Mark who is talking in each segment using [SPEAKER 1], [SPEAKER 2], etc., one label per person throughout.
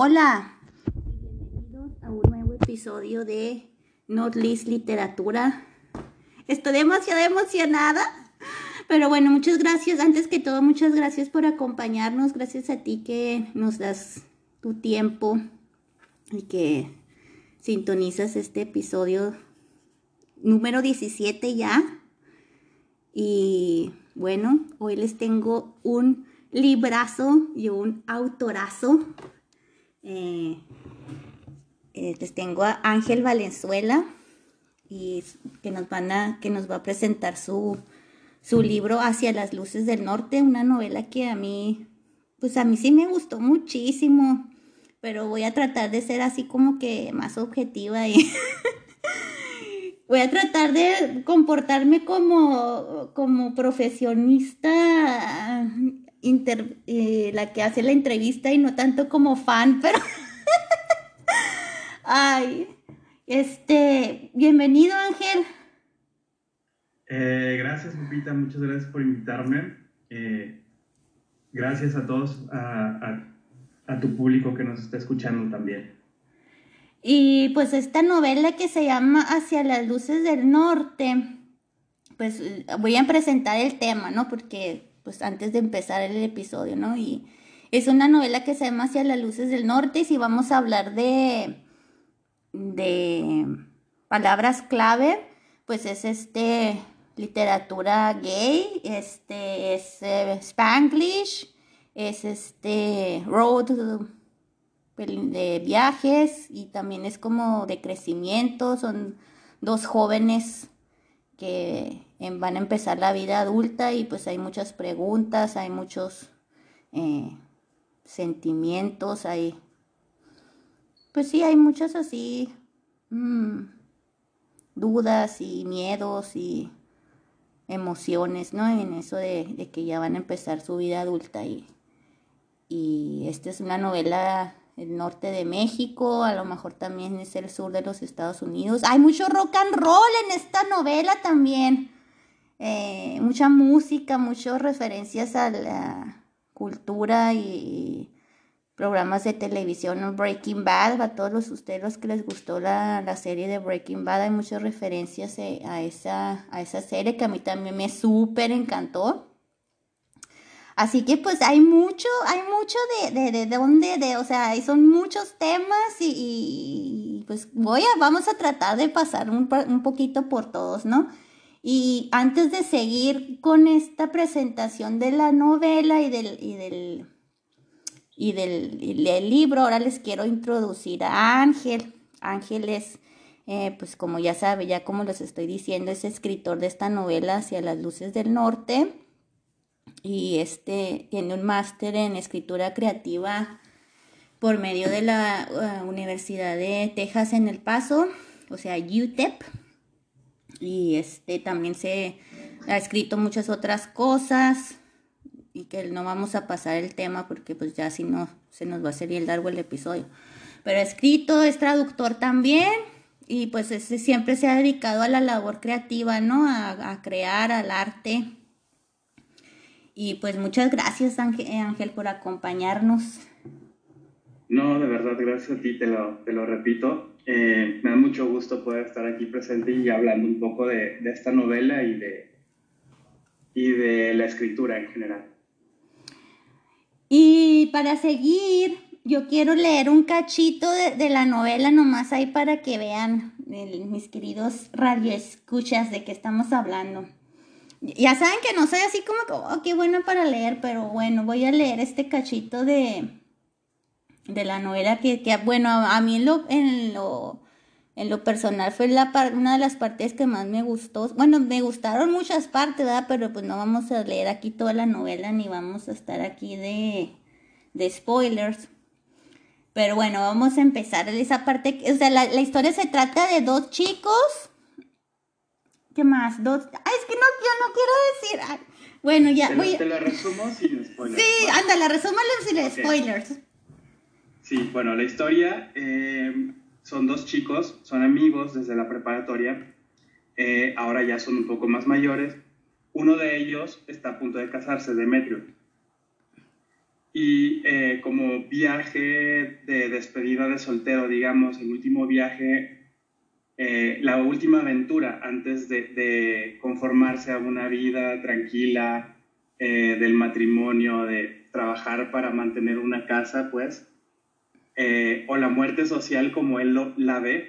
[SPEAKER 1] Hola, bienvenidos a un nuevo episodio de Not List Literatura. Estoy demasiado emocionada, pero bueno, muchas gracias. Antes que todo, muchas gracias por acompañarnos. Gracias a ti que nos das tu tiempo y que sintonizas este episodio número 17 ya. Y bueno, hoy les tengo un librazo y un autorazo eh, eh, les tengo a Ángel Valenzuela y que nos van a, que nos va a presentar su, su libro Hacia las luces del norte, una novela que a mí, pues a mí sí me gustó muchísimo, pero voy a tratar de ser así como que más objetiva y voy a tratar de comportarme como, como profesionista eh, la que hace la entrevista y no tanto como fan, pero... Ay, este, bienvenido Ángel.
[SPEAKER 2] Eh, gracias Lupita, muchas gracias por invitarme. Eh, gracias a todos, a, a tu público que nos está escuchando también.
[SPEAKER 1] Y pues esta novela que se llama Hacia las luces del norte, pues voy a presentar el tema, ¿no? Porque pues antes de empezar el episodio, ¿no? Y es una novela que se llama Hacia las luces del norte y si vamos a hablar de, de palabras clave, pues es este literatura gay, este es eh, Spanglish, es este road de viajes y también es como de crecimiento, son dos jóvenes que van a empezar la vida adulta y pues hay muchas preguntas, hay muchos eh, sentimientos, hay, pues sí, hay muchas así mm, dudas y miedos y emociones, ¿no? En eso de, que ya van a empezar su vida adulta y, y esta es una novela el norte de México, a lo mejor también es el sur de los Estados Unidos. Hay mucho rock and roll en esta novela también. Eh, mucha música, muchas referencias a la cultura y programas de televisión, Breaking Bad, a todos ustedes los que les gustó la, serie de Breaking Bad, hay muchas referencias eh, a esa, a esa serie que a mí también me súper encantó. Así que pues hay mucho, hay mucho de, de, de dónde, de, o sea, son muchos temas y, pues voy a, vamos a tratar de pasar un, un poquito por todos, ¿no? Y antes de seguir con esta presentación de la novela y del, y del, y del, libro, ahora les quiero introducir a Ángel. Ángel es, eh, pues como ya sabe, ya como les estoy diciendo, es escritor de esta novela Hacia las Luces del Norte. Y este tiene un máster en escritura creativa por medio de la uh, Universidad de Texas en El Paso, o sea, UTEP y este también se ha escrito muchas otras cosas y que no vamos a pasar el tema porque pues ya si no se nos va a hacer bien largo el episodio. Pero ha escrito, es traductor también, y pues ese siempre se ha dedicado a la labor creativa, ¿no? A, crear, al arte. Y pues muchas gracias Ángel, por acompañarnos.
[SPEAKER 2] No, de verdad, gracias a ti, te lo, te lo repito. Eh, me da mucho gusto poder estar aquí presente y hablando un poco de, de esta novela y de, y de la escritura en general.
[SPEAKER 1] Y para seguir, yo quiero leer un cachito de, la novela nomás ahí para que vean, mis queridos radioescuchas, de qué estamos hablando. Ya saben que no soy así como que, oh, qué bueno para leer, pero bueno, voy a leer este cachito de, de la novela que, bueno, a, mí en lo, en lo, en lo personal fue la una de las partes que más me gustó. Bueno, me gustaron muchas partes, ¿verdad? Pero pues no vamos a leer aquí toda la novela ni vamos a estar aquí de, de spoilers. Pero bueno, vamos a empezar esa parte. O sea, la, historia se trata de dos chicos. ¿Qué más? Dos. Ay, es que no, yo no quiero decir. bueno, ya.
[SPEAKER 2] Te,
[SPEAKER 1] voy...
[SPEAKER 2] te la resumo sin spoilers.
[SPEAKER 1] Sí, anda, la resúmalo sin spoilers.
[SPEAKER 2] Sí, bueno, la historia eh, son dos chicos, son amigos desde la preparatoria. Eh, ahora ya son un poco más mayores. Uno de ellos está a punto de casarse, Demetrio y eh, como viaje de despedida de soltero, digamos, el último viaje, la última aventura antes de, conformarse a una vida tranquila del matrimonio, de trabajar para mantener una casa, pues, o la muerte social como él lo, la ve,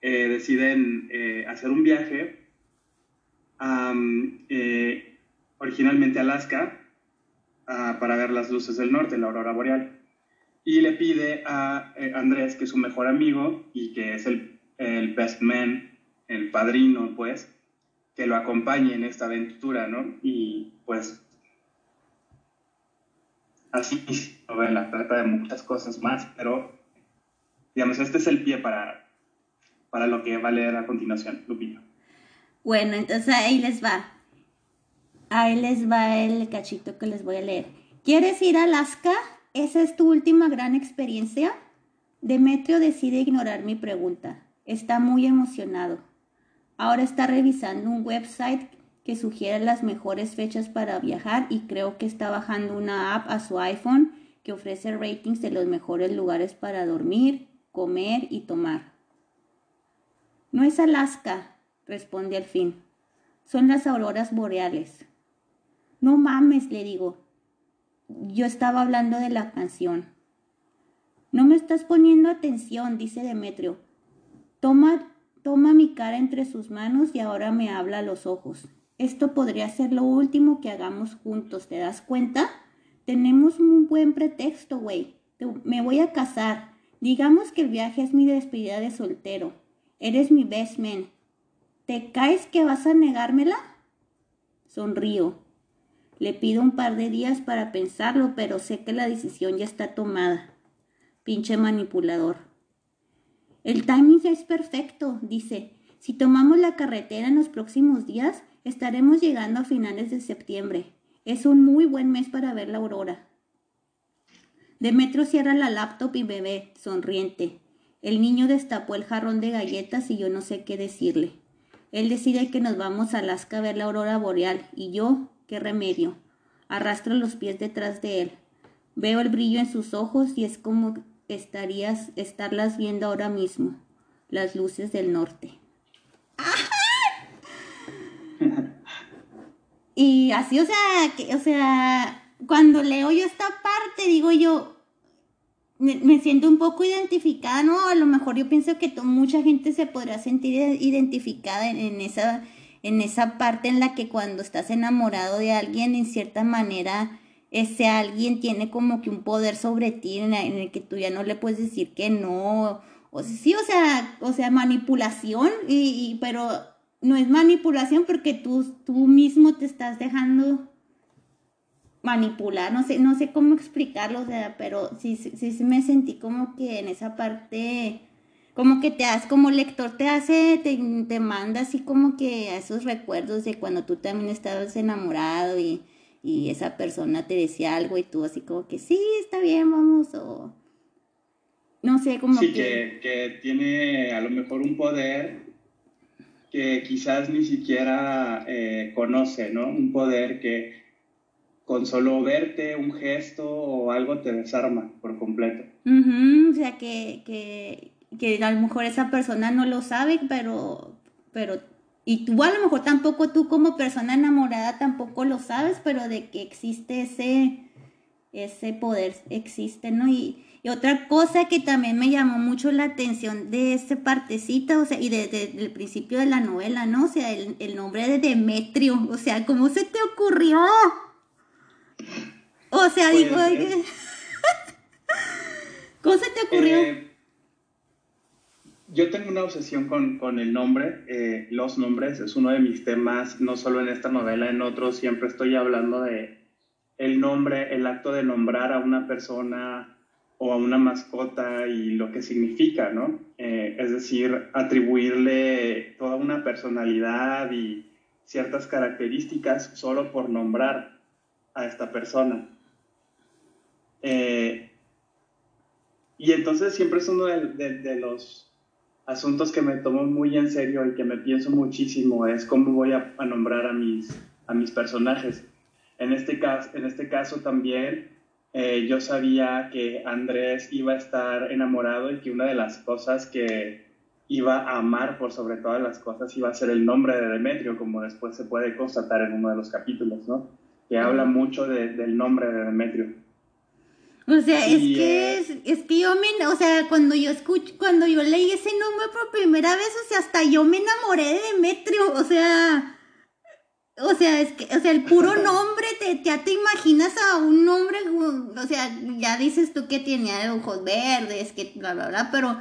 [SPEAKER 2] deciden hacer un viaje originalmente a Alaska, para ver las luces del norte, la aurora boreal. Y le pide a eh, Andrés, que es su mejor amigo y que es el, el best man, el padrino, pues, que lo acompañe en esta aventura, ¿no? Y pues así la trata de muchas cosas más, pero digamos, este es el pie para, para lo que va a leer a continuación, Lupita.
[SPEAKER 1] Bueno, entonces ahí les va. Ahí les va el cachito que les voy a leer. ¿Quieres ir a Alaska? ¿Esa es tu última gran experiencia? Demetrio decide ignorar mi pregunta. Está muy emocionado. Ahora está revisando un website que sugiere las mejores fechas para viajar y creo que está bajando una app a su iPhone que ofrece ratings de los mejores lugares para dormir, comer y tomar. No es Alaska, responde al fin. Son las auroras boreales. No mames, le digo. Yo estaba hablando de la canción. No me estás poniendo atención, dice Demetrio. Toma, toma mi cara entre sus manos y ahora me habla a los ojos. Esto podría ser lo último que hagamos juntos, ¿te das cuenta? Tenemos un buen pretexto, güey. Me voy a casar. Digamos que el viaje es mi despedida de soltero. Eres mi best man. ¿Te caes que vas a negármela? Sonrío. Le pido un par de días para pensarlo, pero sé que la decisión ya está tomada. Pinche manipulador. El timing es perfecto, dice. Si tomamos la carretera en los próximos días, estaremos llegando a finales de septiembre. Es un muy buen mes para ver la aurora. Demetrio cierra la laptop y bebé, sonriente. El niño destapó el jarrón de galletas y yo no sé qué decirle. Él decide que nos vamos a Alaska a ver la aurora boreal y yo, qué remedio. Arrastro los pies detrás de él. Veo el brillo en sus ojos y es como estarías estarlas viendo ahora mismo, las luces del norte. y así, o sea, que, o sea, cuando leo yo esta parte, digo yo, me, siento un poco identificada, ¿no? A lo mejor yo pienso que mucha gente se podrá sentir identificada en esa en esa parte en la que cuando estás enamorado de alguien, en cierta manera, ese alguien tiene como que un poder sobre ti en, el que tú ya no le puedes decir que no. O sí, o sea, o sea, manipulación, y, pero no es manipulación porque tú, tú mismo te estás dejando manipular, no sé, no sé cómo explicarlo, o sea, pero sí, sí, sí me sentí como que en esa parte como que te hace, como lector te hace, te, te manda así como que a esos recuerdos de cuando tú también estabas enamorado y, y esa persona te decía algo y tú así como que sí, está bien, vamos, o... no sé, cómo
[SPEAKER 2] sí, que... que... tiene a lo mejor un poder que quizás ni siquiera eh, conoce, ¿no? Un poder que con solo verte, un gesto o algo te desarma por completo.
[SPEAKER 1] o sea, que, que, que, a lo mejor esa persona no lo sabe, pero, pero, y tú a lo mejor tampoco, tú como persona enamorada tampoco lo sabes, pero de que existe ese, ese poder, existe, ¿no? Y, y otra cosa que también me llamó mucho la atención de esta partecita, o sea, y desde el principio de la novela, ¿no? O sea, el, el nombre de Demetrio, o sea, ¿cómo se te ocurrió? O sea, pues, digo, eh, ¿cómo se te ocurrió? Eh,
[SPEAKER 2] yo tengo una obsesión con, con el nombre, eh, los nombres, es uno de mis temas, no solo en esta novela, en otros siempre estoy hablando de el nombre, el acto de nombrar a una persona o a una mascota y lo que significa, ¿no? es decir, atribuirle toda una personalidad y ciertas características solo por nombrar a esta persona. Eh, y entonces siempre es uno de, los asuntos que me tomo muy en serio y que me pienso muchísimo, es cómo voy a, nombrar a mis, a mis personajes. En este caso, en este caso también eh, yo sabía que Andrés iba a estar enamorado y que una de las cosas que iba a amar por sobre todas las cosas iba a ser el nombre de Demetrio, como después se puede constatar en uno de los capítulos, ¿no? Que habla mucho del nombre de Demetrio.
[SPEAKER 1] O sea, es que es, es, que yo me, o sea, cuando yo escucho, cuando yo leí ese nombre por primera vez, o sea, hasta yo me enamoré de Demetrio, o sea, o sea, es que, o sea, el puro nombre, te, ya te imaginas a un nombre, o sea, ya dices tú que tenía ojos verdes, que bla, bla, bla, pero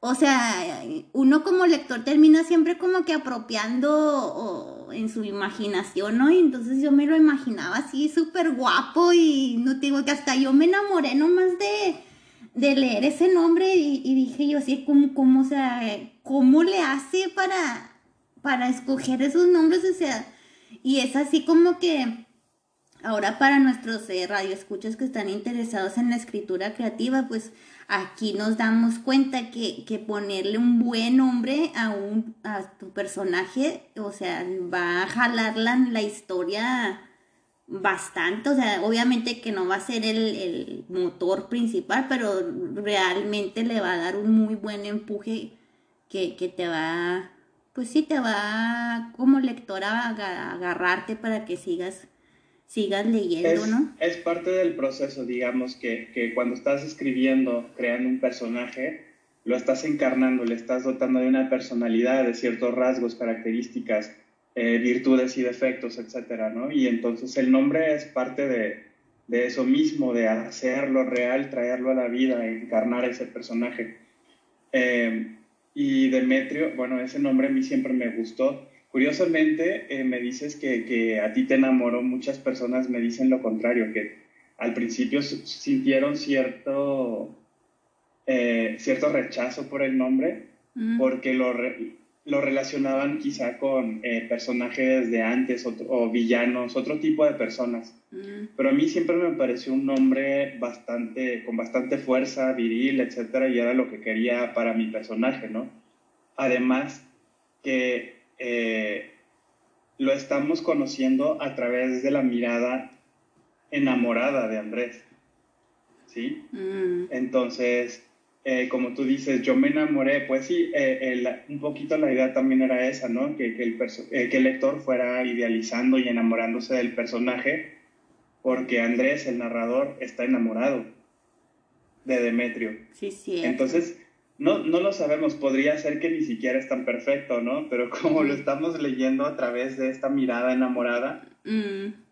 [SPEAKER 1] o sea, uno como lector termina siempre como que apropiando en su imaginación, ¿no? Y entonces yo me lo imaginaba así súper guapo y no te digo que hasta yo me enamoré nomás de, de leer ese nombre y, dije yo así, ¿cómo, cómo, o sea, cómo le hace para, para escoger esos nombres? O sea, y es así como que ahora para nuestros eh, radioescuchas que están interesados en la escritura creativa, pues aquí nos damos cuenta que, que, ponerle un buen nombre a, un, a tu personaje, o sea, va a jalar la, la historia bastante, o sea, obviamente que no va a ser el, el, motor principal, pero realmente le va a dar un muy buen empuje que, que te va, pues sí, te va como lectora a agarrarte para que sigas sigas leyendo, ¿no?
[SPEAKER 2] Es parte del proceso, digamos, que, que, cuando estás escribiendo, creando un personaje, lo estás encarnando, le estás dotando de una personalidad, de ciertos rasgos, características, eh, virtudes y defectos, etcétera, ¿no? Y entonces el nombre es parte de, de eso mismo, de hacerlo real, traerlo a la vida, encarnar ese personaje. Eh, y Demetrio, bueno, ese nombre a mí siempre me gustó Curiosamente, eh, me dices que, a ti te enamoró, muchas personas me dicen lo contrario, que al principio sintieron cierto, eh, cierto rechazo por el nombre, mm. porque lo, lo, relacionaban quizá con eh, personajes de antes o, villanos, otro tipo de personas. Mm. Pero a mí siempre me pareció un nombre bastante, con bastante fuerza, viril, etcétera, y era lo que quería para mi personaje, ¿no? Además, que eh, lo estamos conociendo a través de la mirada enamorada de Andrés. ¿Sí? Mm. Entonces, eh, como tú dices, yo me enamoré, pues sí, eh, un poquito la idea también era esa, ¿no? Que, que, el que el lector fuera idealizando y enamorándose del personaje, porque Andrés, el narrador, está enamorado de Demetrio.
[SPEAKER 1] Sí, sí.
[SPEAKER 2] Entonces, no, no lo sabemos, podría ser que ni siquiera es tan perfecto, ¿no? Pero como lo estamos leyendo a través de esta mirada enamorada. Mm.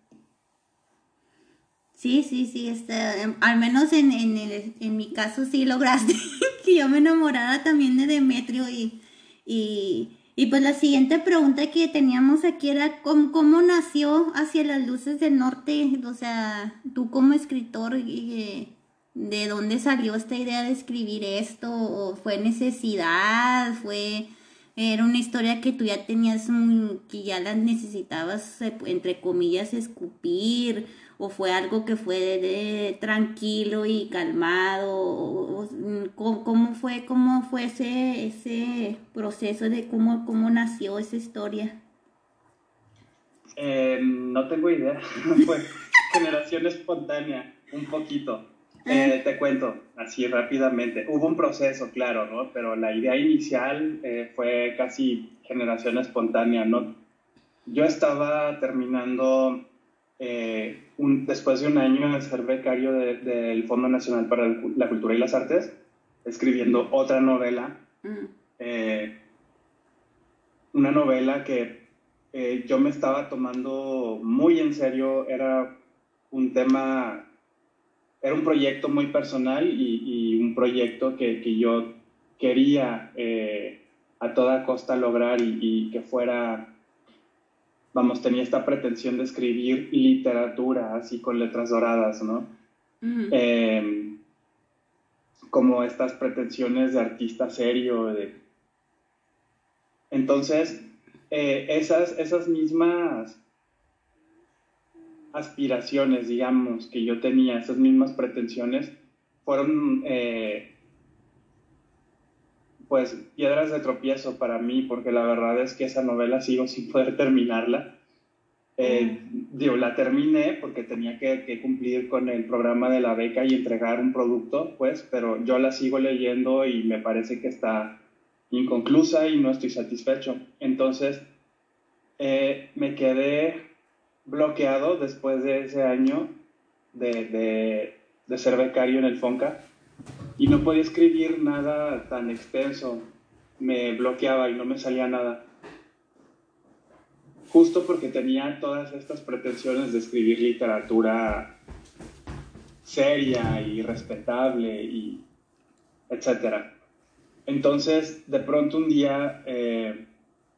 [SPEAKER 1] Sí, sí, sí, está, em, al menos en, en, mi caso sí lograste que yo me enamorara también de Demetrio y, y, y, pues la siguiente pregunta que teníamos aquí era ¿cómo, cómo nació hacia las luces del norte, o sea, tú como escritor. Eh, de dónde salió esta idea de escribir esto, o fue necesidad, fue, era una historia que tú ya tenías, un, que ya la necesitabas, entre comillas, escupir, o fue algo que fue tranquilo y calmado, ¿cómo, fue, cómo fue ese, ese proceso de cómo, cómo nació esa historia?
[SPEAKER 2] Eh, no tengo idea, fue generación espontánea, un poquito. Eh, te cuento así rápidamente. Hubo un proceso, claro, ¿no? Pero la idea inicial eh, fue casi generación espontánea, ¿no? Yo estaba terminando, eh, un, después de un año de ser becario del Fondo Nacional para la Cultura y las Artes, escribiendo otra novela. Mm. una novela que yo me estaba tomando muy en serio, era un tema era un proyecto muy personal y, un proyecto que, yo quería eh, a toda costa lograr y, que fuera, vamos, tenía esta pretensión de escribir literatura así con letras doradas, ¿no? Em, como estas pretensiones de artista serio. De... Entonces, eh, esas, esas mismas aspiraciones, digamos, que yo tenía, esas mismas pretensiones, fueron eh, pues piedras de tropiezo para mí, porque la verdad es que esa novela sigo sin poder terminarla. Eh, digo, la terminé porque tenía que, que, cumplir con el programa de la beca y entregar un producto, pues, pero yo la sigo leyendo y me parece que está inconclusa y no estoy satisfecho. Entonces, eh, me quedé bloqueado después de ese año de, de, ser becario en el FONCA y no podía escribir nada tan extenso. Me bloqueaba y no me salía nada. Justo porque tenía todas estas pretensiones de escribir literatura seria y respetable y etcétera. Entonces, de pronto un día, eh,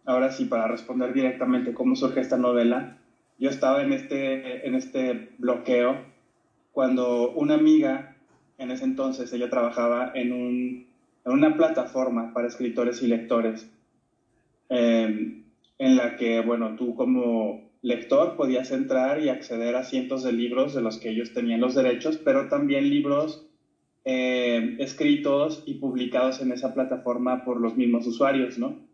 [SPEAKER 2] ahora sí, para responder directamente cómo surge esta novela, yo estaba en este, en este bloqueo cuando una amiga, en ese entonces ella trabajaba en, un, en una plataforma para escritores y lectores, em, en la que, bueno, tú como lector podías entrar y acceder a cientos de libros de los que ellos tenían los derechos, pero también libros em, escritos y publicados en esa plataforma por los mismos usuarios, ¿no?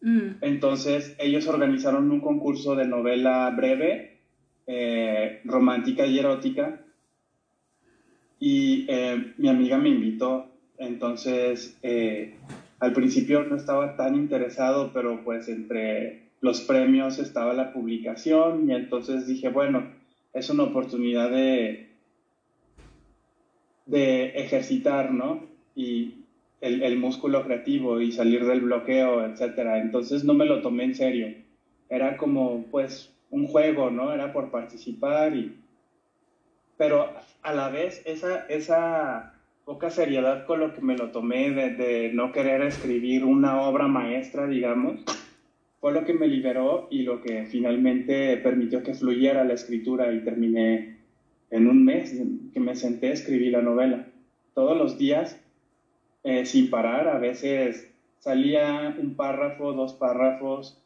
[SPEAKER 2] Mm. Entonces ellos organizaron un concurso de novela breve, eh, romántica y erótica, y eh, mi amiga me invitó. Entonces, eh, al principio no estaba tan interesado, pero pues entre los premios estaba la publicación y entonces dije, bueno, es una oportunidad de, de ejercitar, ¿no? Y el, músculo creativo y salir del bloqueo, etcétera. Entonces no me lo tomé en serio. Era como, pues, un juego, ¿no? Era por participar y... Pero a la vez, esa, esa poca seriedad con lo que me lo tomé de, de no querer escribir una obra maestra, digamos, fue lo que me liberó y lo que finalmente permitió que fluyera la escritura y terminé en un mes que me senté a escribir la novela. Todos los días eh, sin parar. A veces salía un párrafo, dos párrafos,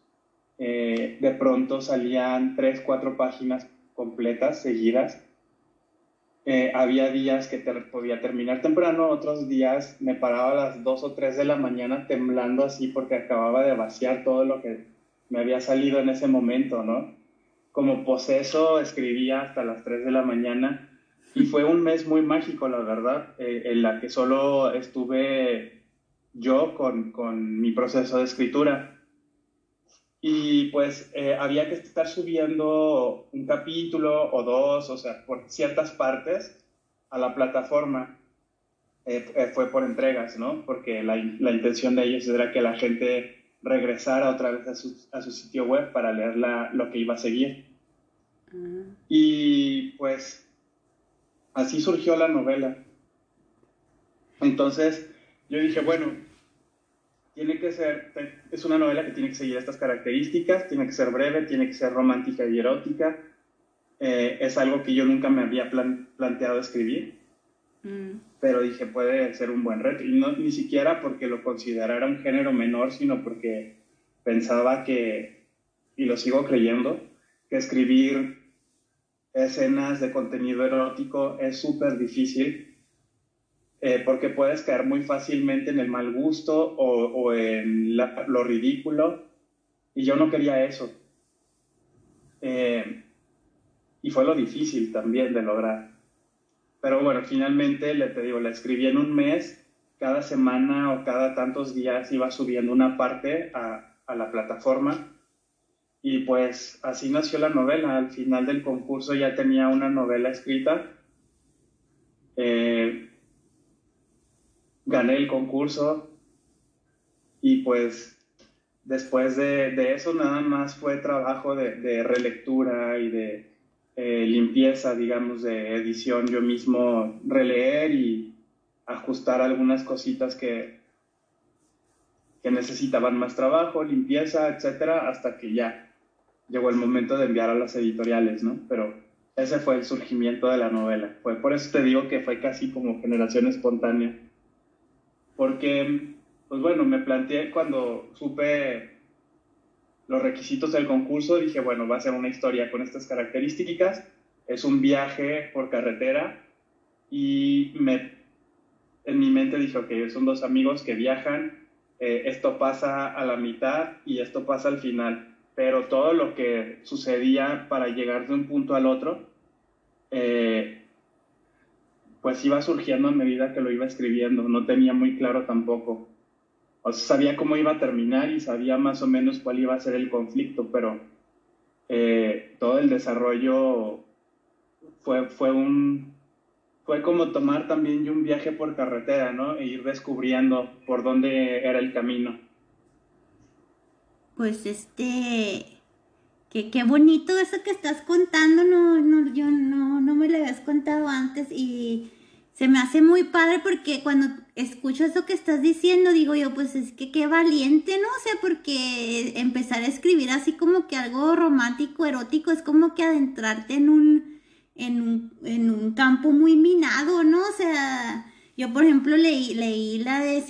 [SPEAKER 2] eh, de pronto salían tres, cuatro páginas completas, seguidas. Eh, había días que te podía terminar temprano, otros días me paraba a las dos o tres de la mañana temblando así porque acababa de vaciar todo lo que me había salido en ese momento, ¿no? Como poseso escribía hasta las tres de la mañana y fue un mes muy mágico, la verdad, eh, en la que solo estuve yo con, con mi proceso de escritura. Y pues eh, había que estar subiendo un capítulo o dos, o sea, por ciertas partes a la plataforma. Eh, fue por entregas, ¿no? Porque la, la, intención de ellos era que la gente regresara otra vez a su, a su sitio web para leer la, lo que iba a seguir. Ah. Y pues así surgió la novela. Entonces yo dije, bueno, tiene que ser, es una novela que tiene que seguir estas características, tiene que ser breve, tiene que ser romántica y erótica. Eh, es algo que yo nunca me había planteado escribir. Mm. Pero dije, puede ser un buen reto. Y no, ni siquiera porque lo considerara un género menor, sino porque pensaba que, y lo sigo creyendo, que escribir escenas de contenido erótico es súper difícil eh, porque puedes caer muy fácilmente en el mal gusto o, en lo ridículo y yo no quería eso. Eh, y fue lo difícil también de lograr. Pero bueno, finalmente, le te digo, la escribí en un mes, cada semana o cada tantos días iba subiendo una parte a, la plataforma y pues así nació la novela. Al final del concurso ya tenía una novela escrita. Eh, gané el concurso y pues después de, eso nada más fue trabajo de relectura y de eh, limpieza, digamos, de edición, yo mismo releer y ajustar algunas cositas que, que necesitaban más trabajo, limpieza, etcétera, hasta que ya llegó el momento de enviar a las editoriales, ¿no? Pero ese fue el surgimiento de la novela. Fue por eso te digo que fue casi como generación espontánea. Porque, pues bueno, me planteé cuando supe los requisitos del concurso, dije, bueno, va a ser una historia con estas características, es un viaje por carretera y me, en mi mente dije, ok, son dos amigos que viajan, eh, esto pasa a la mitad y esto pasa al final, pero todo lo que sucedía para llegar de un punto al otro, eh, pues iba surgiendo a medida que lo iba escribiendo, no tenía muy claro tampoco o sabía cómo iba a terminar y sabía más o menos cuál iba a ser el conflicto, pero eh, todo el desarrollo fue, fue un fue como tomar también un viaje por carretera, ¿no? E ir descubriendo por dónde era el camino.
[SPEAKER 1] Pues este, qué, qué bonito eso que estás contando, no, no, yo no, no me lo habías contado antes y se me hace muy padre porque cuando escucho eso que estás diciendo, digo yo, pues es que qué valiente, ¿no? O sea, porque empezar a escribir así como que algo romántico, erótico, es como que adentrarte en un, en un, en un campo muy minado, ¿no? O sea, yo por ejemplo leí, leí la de,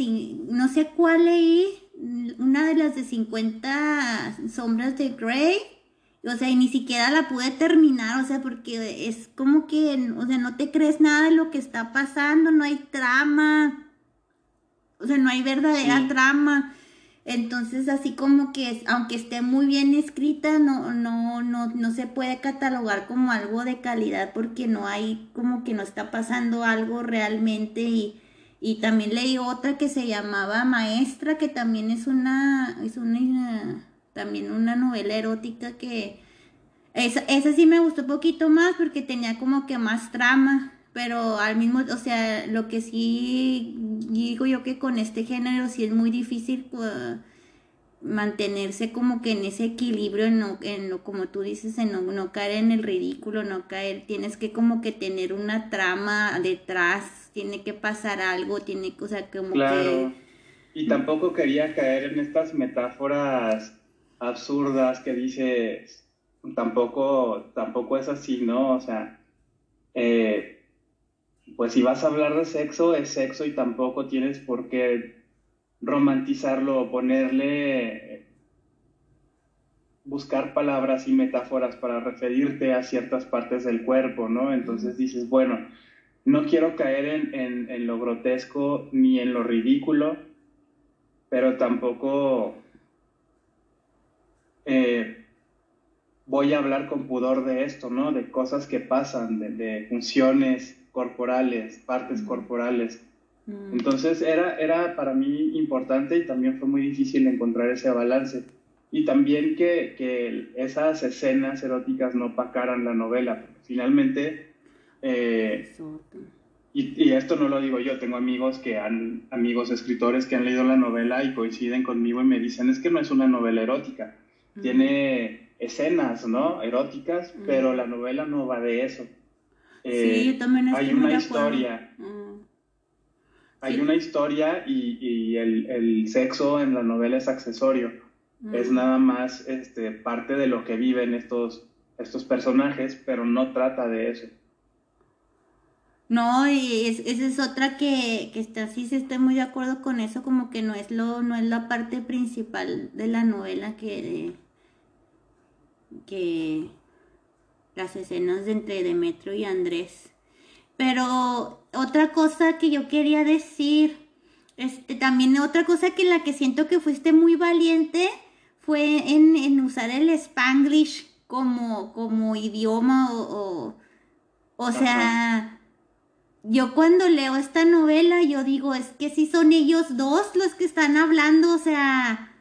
[SPEAKER 1] no sé cuál leí, una de las de 50 sombras de Grey o sea, y ni siquiera la pude terminar, o sea, porque es como que, o sea, no te crees nada de lo que está pasando, no hay trama, o sea, no hay verdadera trama. Entonces, así como que, aunque esté muy bien escrita, no, no, no, no se puede catalogar como algo de calidad porque no hay, como que no está pasando algo realmente. Y, y también leí otra que se llamaba Maestra, que también es una, es una también una novela erótica que esa, esa sí me gustó un poquito más porque tenía como que más trama, pero al mismo, o sea, lo que sí digo yo que con este género sí es muy difícil pues, mantenerse como que en ese equilibrio, en, en lo, como tú dices, en no, caer en el ridículo, no caer, tienes que como que tener una trama detrás, tiene que pasar algo, tiene que, o sea, como que...
[SPEAKER 2] Y tampoco quería caer en estas metáforas absurdas que dices, tampoco, tampoco es así, ¿no? O sea, eh, pues si vas a hablar de sexo, es sexo y tampoco tienes por qué romantizarlo o ponerle, buscar palabras y metáforas para referirte a ciertas partes del cuerpo, ¿no? Entonces dices, bueno, no quiero caer en, en lo grotesco ni en lo ridículo, pero tampoco eh, voy a hablar con pudor de esto, ¿no? De cosas que pasan, de, funciones corporales, partes corporales. Mm. Entonces era, era para mí importante y también fue muy difícil encontrar ese balance. Y también que, que esas escenas eróticas no pacaran la novela, porque finalmente, eh, y, y, esto no lo digo yo, tengo amigos que han, amigos escritores que han leído la novela y coinciden conmigo y me dicen, es que no es una novela erótica, tiene escenas, ¿no? Eróticas, pero la novela no va de eso. sí, yo eh, también Hay una historia. Hay una historia y, el, sexo en la novela es accesorio. Es nada más este, parte de lo que viven estos, estos personajes, pero no trata de eso.
[SPEAKER 1] No, y esa es otra que, que está, sí, sí estoy muy de acuerdo con eso, como que no es lo, no es la parte principal de la novela que, que las escenas de entre Demetrio y Andrés. Pero otra cosa que yo quería decir, este, también otra cosa que la que siento que fuiste muy valiente fue en, en usar el spanglish como, como idioma o, o, sea, yo cuando leo esta novela, yo digo, es que si son ellos dos los que están hablando, o sea...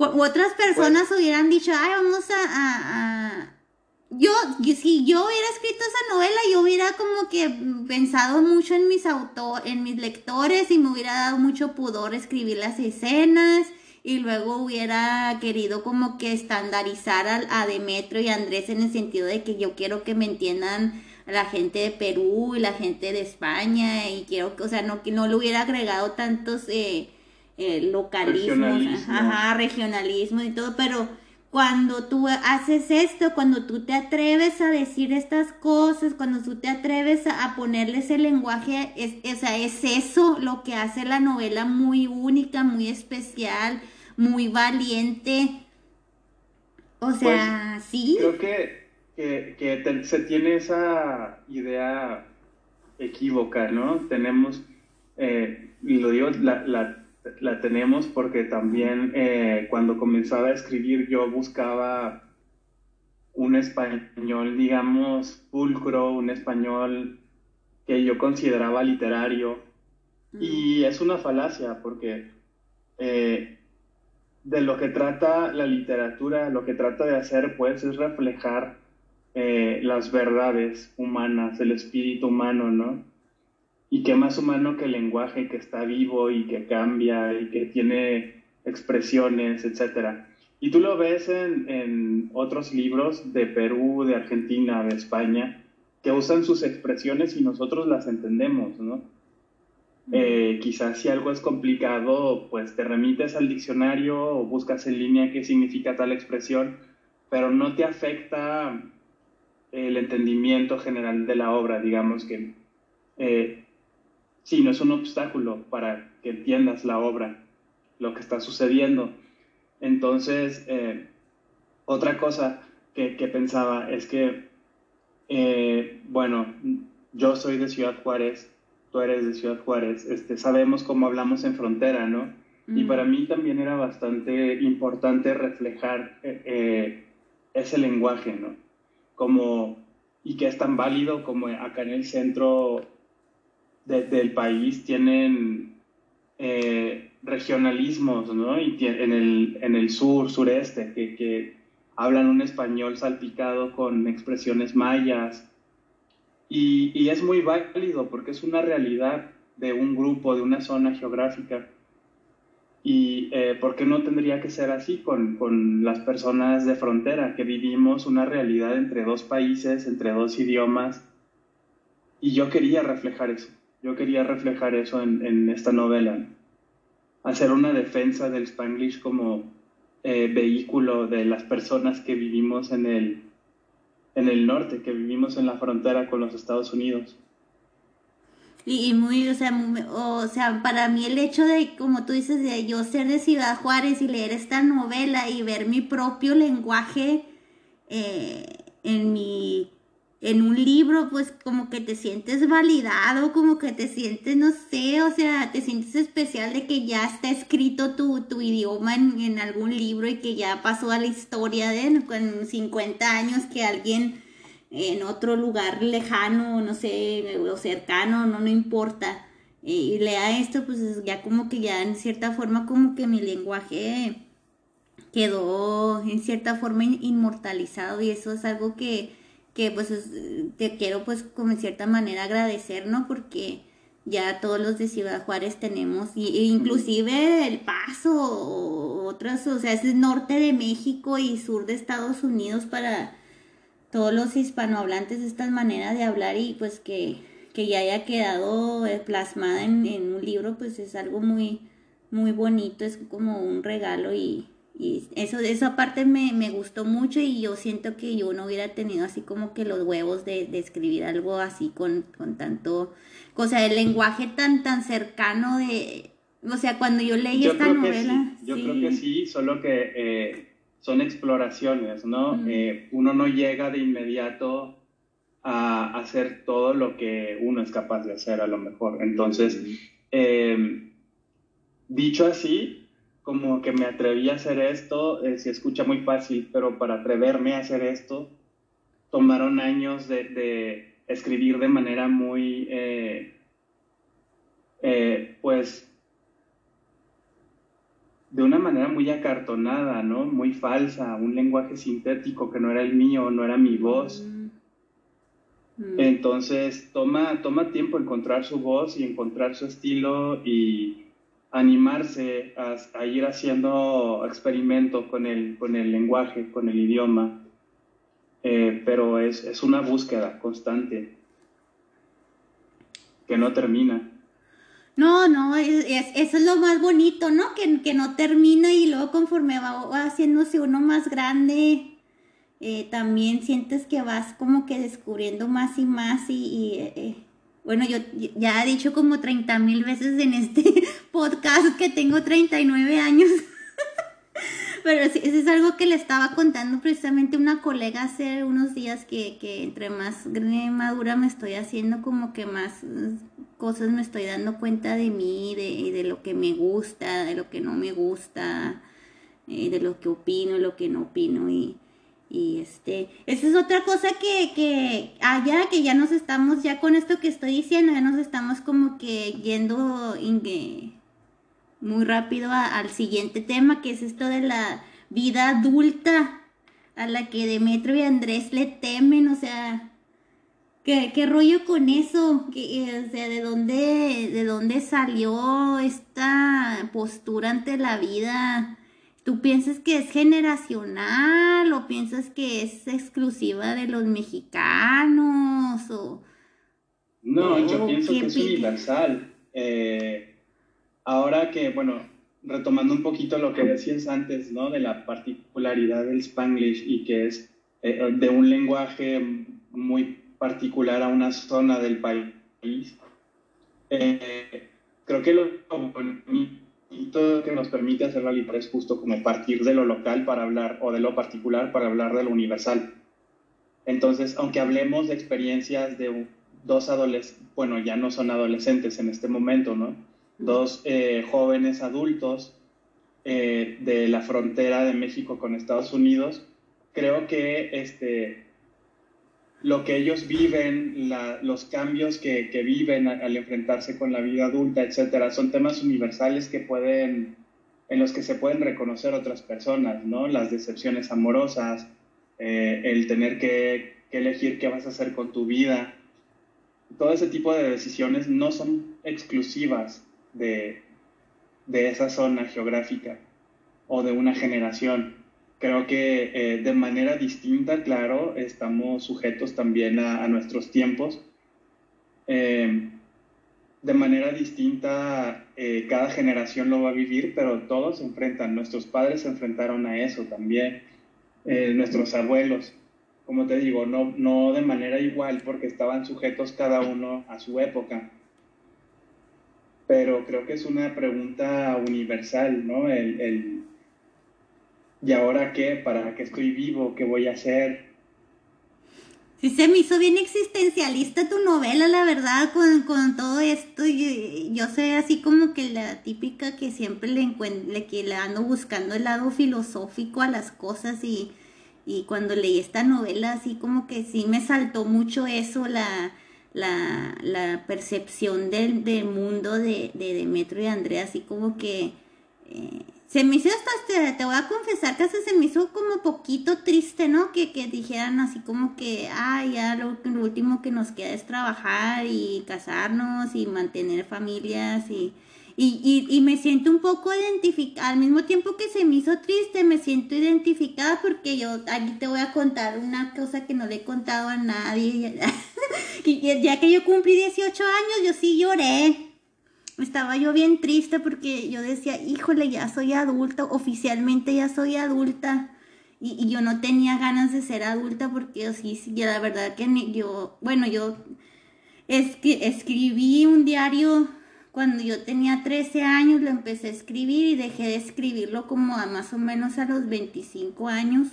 [SPEAKER 1] U otras personas pues hubieran dicho, ay, vamos a, Yo, si yo hubiera escrito esa novela, yo hubiera como que pensado mucho en mis autor, en mis lectores y me hubiera dado mucho pudor escribir las escenas y luego hubiera querido como que estandarizar a, a Demetrio y a Andrés en el sentido de que yo quiero que me entiendan la gente de Perú y la gente de España y quiero que, o sea, no, que no le hubiera agregado tantos eh, eh, localismos, ajá, regionalismo y todo, pero cuando tú haces esto, cuando tú te atreves a decir estas cosas, cuando tú te atreves a, ponerles el lenguaje, es, es eso lo que hace la novela muy única, muy especial, muy valiente. O sea,
[SPEAKER 2] pues,
[SPEAKER 1] sí.
[SPEAKER 2] Creo que que, se tiene esa idea equívoca, ¿no? Tenemos, eh, y lo digo, la, la, tenemos porque también eh, cuando comenzaba a escribir yo buscaba un español, digamos, pulcro, un español que yo consideraba literario. Y es una falacia porque eh, de lo que trata la literatura, lo que trata de hacer, pues, es reflejar eh, las verdades humanas, el espíritu humano, ¿no? Y qué más humano que el lenguaje que está vivo y que cambia y que tiene expresiones, etc. Y tú lo ves en, otros libros de Perú, de Argentina, de España, que usan sus expresiones y nosotros las entendemos, ¿no? Eh, quizás si algo es complicado, pues te remites al diccionario o buscas en línea qué significa tal expresión, pero no te afecta el entendimiento general de la obra, digamos que eh, sí, no es un obstáculo para que entiendas la obra, lo que está sucediendo. Entonces, eh, otra cosa que, pensaba es que, eh, bueno, yo soy de Ciudad Juárez, tú eres de Ciudad Juárez, este, sabemos cómo hablamos en frontera, ¿no? Y para mí también era bastante importante reflejar ese lenguaje, ¿no? como, y que es tan válido como acá en el centro del país tienen eh, regionalismos, ¿no? En el, en el sur, sureste, que, que hablan un español salpicado con expresiones mayas. Y, y, es muy válido porque es una realidad de un grupo, de una zona geográfica. ¿Y eh, por qué no tendría que ser así con, con, las personas de frontera, que vivimos una realidad entre dos países, entre dos idiomas? Y yo quería reflejar eso, yo quería reflejar eso en, esta novela, hacer una defensa del spanglish como eh, vehículo de las personas que vivimos en el, en el norte, que vivimos en la frontera con los Estados Unidos.
[SPEAKER 1] Y, muy, o sea, o sea, para mí el hecho de, como tú dices, de yo ser de Ciudad Juárez y leer esta novela y ver mi propio lenguaje eh, en mi, en un libro, pues como que te sientes validado, como que te sientes, no sé, o sea, te sientes especial de que ya está escrito tu, tu idioma en, en algún libro y que ya pasó a la historia de con 50 años que alguien en otro lugar lejano, no sé, o cercano, no, no importa, y lea esto, pues ya como que ya en cierta forma como que mi lenguaje quedó en cierta forma inmortalizado y eso es algo que, que pues te quiero pues como en cierta manera agradecer, ¿no? Porque ya todos los de Ciudad Juárez tenemos, y, e inclusive El Paso, otras, o sea, es el norte de México y sur de Estados Unidos para todos los hispanohablantes esta manera de hablar y pues que, que ya haya quedado eh, plasmada en, en, un libro, pues es algo muy, muy bonito, es como un regalo y, y eso, esa parte me, me, gustó mucho y yo siento que yo no hubiera tenido así como que los huevos de, de escribir algo así con, con tanto, o sea, el lenguaje tan, tan cercano de, o sea, cuando yo leí esta novela.
[SPEAKER 2] Yo creo que sí, solo que eh, son exploraciones, ¿no? Eh, uno no llega de inmediato a hacer todo lo que uno es capaz de hacer a lo mejor. Entonces, eh, dicho así, como que me atreví a hacer esto, eh, se escucha muy fácil, pero para atreverme a hacer esto, tomaron años de, escribir de manera muy, eh, eh, pues, de una manera muy acartonada, ¿no? Muy falsa, un lenguaje sintético que no era el mío, no era mi voz. Mm. Mm. Entonces, toma, toma tiempo encontrar su voz y encontrar su estilo y animarse a, ir haciendo experimentos con el, con el lenguaje, con el idioma, eh, pero es, es, una búsqueda constante que no termina.
[SPEAKER 1] No, no, es, eso es lo más bonito, ¿no? Que, que, no termina y luego conforme va, haciéndose uno más grande, eh, también sientes que vas como que descubriendo más y más y, eh, bueno, yo ya he dicho como 30 mil veces en este podcast que tengo 39 años. Pero eso es algo que le estaba contando precisamente una colega hace unos días que, que entre más madura me estoy haciendo como que más cosas me estoy dando cuenta de mí, de, de lo que me gusta, de lo que no me gusta, eh, de lo que opino, lo que no opino y y este, esa es otra cosa que, que allá, que ya nos estamos, ya con esto que estoy diciendo, ya nos estamos como que yendo muy rápido al siguiente tema, que es esto de la vida adulta, a la que Demetrio y Andrés le temen, o sea, ¿qué, qué rollo con eso? ¿Qué, o sea, ¿de dónde, ¿de dónde salió esta postura ante la vida? ¿Tú piensas que es generacional o piensas que es exclusiva de los mexicanos? O,
[SPEAKER 2] no, yo pienso que es universal. Eh, ahora que, bueno, retomando un poquito lo que decías antes, ¿no? De la particularidad del spanglish y que es eh, de un lenguaje muy particular a una zona del país. Eh, creo que lo y todo lo que nos permite hacer la libertad es justo como partir de lo local para hablar o de lo particular para hablar de lo universal. Entonces, aunque hablemos de experiencias de dos adolescentes, bueno, ya no son adolescentes en este momento, ¿no? Dos eh, jóvenes adultos eh, de la frontera de México con Estados Unidos, creo que este, lo que ellos viven, los cambios que, viven al, enfrentarse con la vida adulta, etcétera, son temas universales que pueden, en los que se pueden reconocer otras personas, ¿no? Las decepciones amorosas, eh, el tener que, elegir qué vas a hacer con tu vida. Todo ese tipo de decisiones no son exclusivas de, de esa zona geográfica o de una generación Creo que eh, de manera distinta, claro, estamos sujetos también a, nuestros tiempos. Eh, de manera distinta, eh, cada generación lo va a vivir, pero todos se enfrentan. Nuestros padres se enfrentaron a eso también, nuestros abuelos. Como te digo, no, no de manera igual, porque estaban sujetos cada uno a su época pero creo que es una pregunta universal, ¿no? el, ¿y ahora qué? ¿Para qué estoy vivo? ¿Qué voy a hacer?
[SPEAKER 1] Sí, se me hizo bien existencialista tu novela, la verdad, con, todo esto. Yo, yo soy así como que la típica que siempre le encuentro, que le ando buscando el lado filosófico a las cosas y, y cuando leí esta novela, así como que sí me saltó mucho eso, la, la, la percepción del, del mundo de, de Demetrio y Andrea, así como que... Eh, se me hizo hasta, te, voy a confesar que hasta se me hizo como poquito triste, ¿no? Que, que dijeran así como que, ay, ya lo, último que nos queda es trabajar y casarnos y mantener familias y, y, y, me siento un poco identificada, al mismo tiempo que se me hizo triste, me siento identificada porque yo aquí te voy a contar una cosa que no le he contado a nadie. y ya que yo cumplí 18 años, yo sí lloré estaba yo bien triste porque yo decía, híjole, ya soy adulta, oficialmente ya soy adulta. Y, yo no tenía ganas de ser adulta porque sí, sí, la verdad que yo, bueno, yo es escribí un diario cuando yo tenía 13 años, lo empecé a escribir y dejé de escribirlo como a más o menos a los 25 años.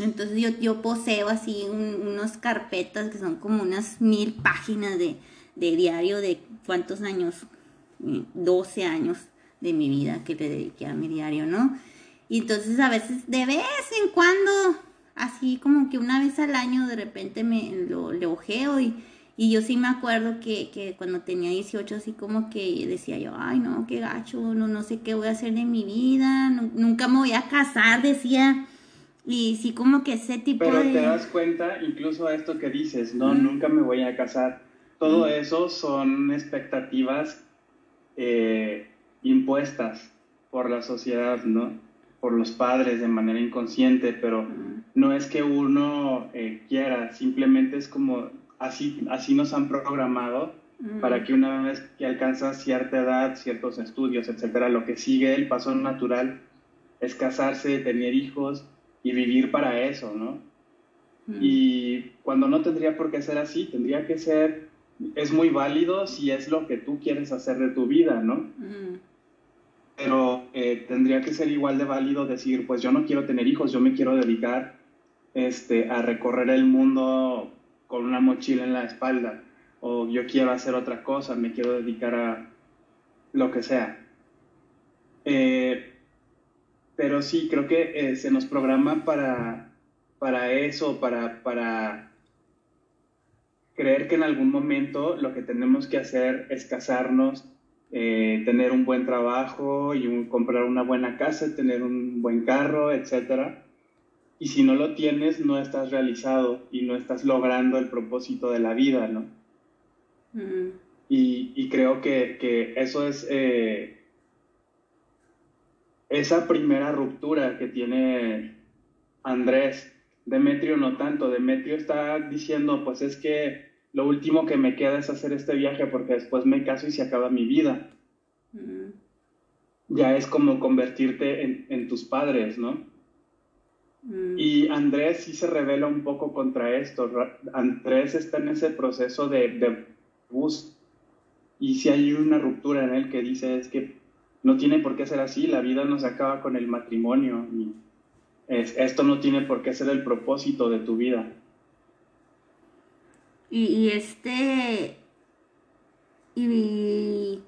[SPEAKER 1] Entonces yo, yo poseo así unas carpetas que son como unas mil páginas de, de diario de cuántos años, 12 años de mi vida que le dediqué a mi diario, ¿no? Y entonces a veces, de vez en cuando, así como que una vez al año, de repente me lo, le ojeo y, y yo sí me acuerdo que, que, cuando tenía 18, así como que decía yo, ay no, qué gacho, no, no sé qué voy a hacer de mi vida, nunca me voy a casar, decía. Y sí, como que ese tipo
[SPEAKER 2] Pero te das cuenta, incluso a esto que dices, no, nunca me voy a casar. Todo eso son expectativas eh, impuestas por la sociedad, ¿no? Por los padres de manera inconsciente, pero no es que uno eh, quiera, simplemente es como así, así nos han programado para que una vez que alcanzas cierta edad, ciertos estudios, etcétera, lo que sigue el paso natural es casarse, tener hijos y vivir para eso, ¿no? Y cuando no tendría por qué ser así, tendría que ser, es muy válido si es lo que tú quieres hacer de tu vida, ¿no? Pero eh, tendría que ser igual de válido decir, pues yo no quiero tener hijos, yo me quiero dedicar este, a recorrer el mundo con una mochila en la espalda, o yo quiero hacer otra cosa, me quiero dedicar a lo que sea. Eh, pero sí, creo que eh, se nos programa para, para eso, para, para creer que en algún momento lo que tenemos que hacer es casarnos, eh, tener un buen trabajo y comprar una buena casa, tener un buen carro, etc. Y si no lo tienes, no estás realizado y no estás logrando el propósito de la vida, ¿no? Mm. Y, creo que, eso es eh, esa primera ruptura que tiene Andrés, Demetrio no tanto, Demetrio está diciendo, pues es que lo último que me queda es hacer este viaje porque después me caso y se acaba mi vida. Mm. Ya es como convertirte en, tus padres, ¿no? Mm. Y Andrés sí se revela un poco contra esto. Andrés está en ese proceso de, de bus y si hay una ruptura en él que dice es que no tiene por qué ser así, la vida no se acaba con el matrimonio y esto no tiene por qué ser el propósito de tu vida.
[SPEAKER 1] Y, este, y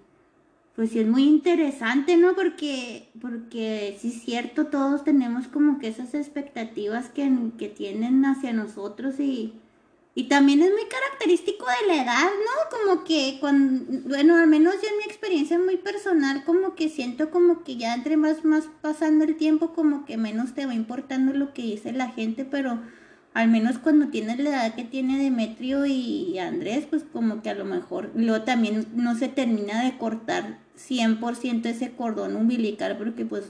[SPEAKER 1] pues sí es muy interesante, ¿no? Porque, porque sí es cierto, todos tenemos como que esas expectativas que, que tienen hacia nosotros y, y también es muy característico de la edad, ¿no? Como que cuando, bueno, al menos yo en mi experiencia muy personal, como que siento como que ya entre más, más pasando el tiempo, como que menos te va importando lo que dice la gente, pero al menos cuando tienes la edad que tiene Demetrio y Andrés, pues como que a lo mejor luego también no se termina de cortar 100% ese cordón umbilical, porque pues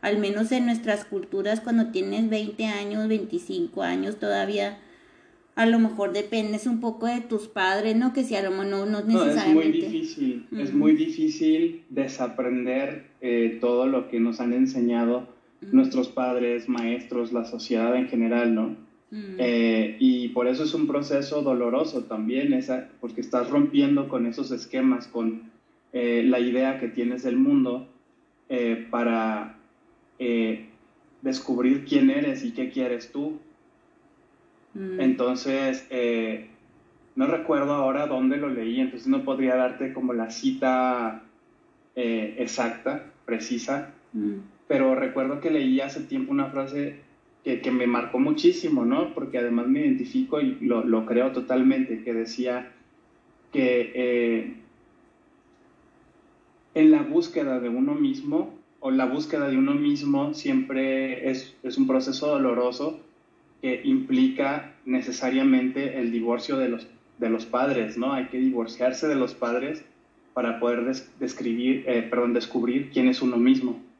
[SPEAKER 1] al menos en nuestras culturas cuando tienes 20 años, 25 años todavía a lo mejor dependes un poco de tus padres, ¿no? Que si a lo mejor no, no necesariamente...
[SPEAKER 2] es muy difícil, es muy difícil desaprender eh, todo lo que nos han enseñado nuestros padres, maestros, la sociedad en general, ¿no? Eh, y por eso es un proceso doloroso también, esa, porque estás rompiendo con esos esquemas, con eh, la idea que tienes del mundo para descubrir quién eres y qué quieres tú. Entonces, eh, no recuerdo ahora dónde lo leí, entonces no podría darte como la cita eh, exacta, precisa, mm. Pero recuerdo que leí hace tiempo una frase que, que, me marcó muchísimo, ¿no? Porque además me identifico y lo, lo creo totalmente, que decía que eh, en la búsqueda de uno mismo, o la búsqueda de uno mismo siempre es, es un proceso doloroso, que implica necesariamente el divorcio de los, de los padres, ¿no? Hay que divorciarse de los padres para poder describir, eh, perdón, descubrir quién es uno mismo.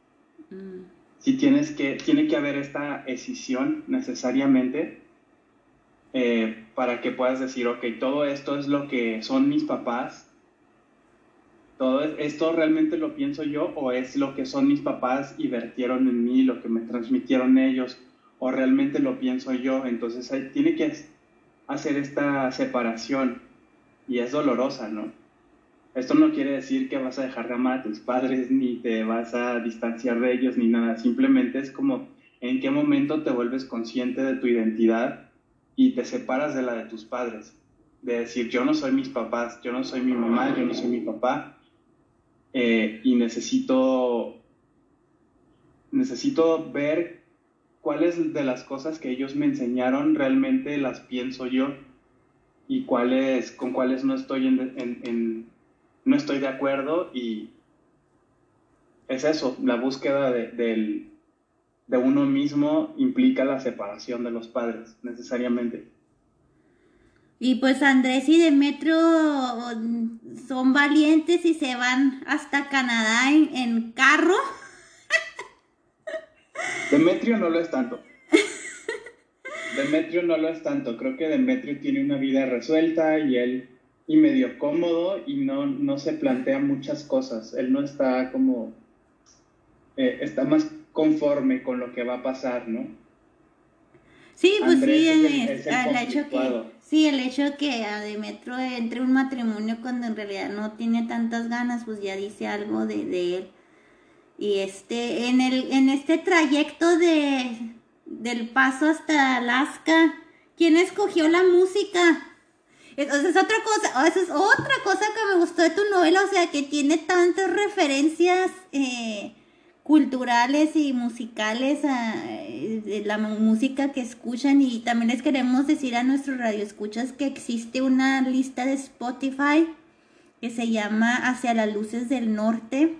[SPEAKER 2] Si tienes que, tiene que haber esta escisión necesariamente eh, para que puedas decir, ok, todo esto es lo que son mis papás todo esto realmente lo pienso yo o es lo que son mis papás y vertieron en mí, lo que me transmitieron ellos o realmente lo pienso yo. Entonces tiene que hacer esta separación y es dolorosa, ¿no? Esto no quiere decir que vas a dejar de amar a tus padres ni te vas a distanciar de ellos ni nada, simplemente es como en qué momento te vuelves consciente de tu identidad y te separas de la de tus padres, de decir yo no soy mis papás, yo no soy mi mamá, yo no soy mi papá eh, y necesito necesito ver cuáles de las cosas que ellos me enseñaron realmente las pienso yo y cuáles con cuáles no estoy en, no estoy de acuerdo y es eso, la búsqueda de, uno mismo implica la separación de los padres, necesariamente.
[SPEAKER 1] Y pues Andrés y Demetrio son valientes y se van hasta Canadá en, en carro.
[SPEAKER 2] Demetrio no lo es tanto. Demetrio no lo es tanto. Creo que Demetrio tiene una vida resuelta y él y medio cómodo y no, no se plantea muchas cosas. Él no está como, eh, está más conforme con lo que va a pasar, ¿no?
[SPEAKER 1] Sí, pues sí, el, hecho que, sí, el hecho que a Demetrio entre un matrimonio cuando en realidad no tiene tantas ganas, pues ya dice algo de, de él. Y este, en el, en este trayecto de, del paso hasta Alaska, ¿quién escogió la música? Esa es otra cosa, esa es otra cosa que me gustó de tu novela, o sea, que tiene tantas referencias eh, culturales y musicales a de la música que escuchan y también les queremos decir a nuestros radioescuchas que existe una lista de Spotify que se llama Hacia las luces del norte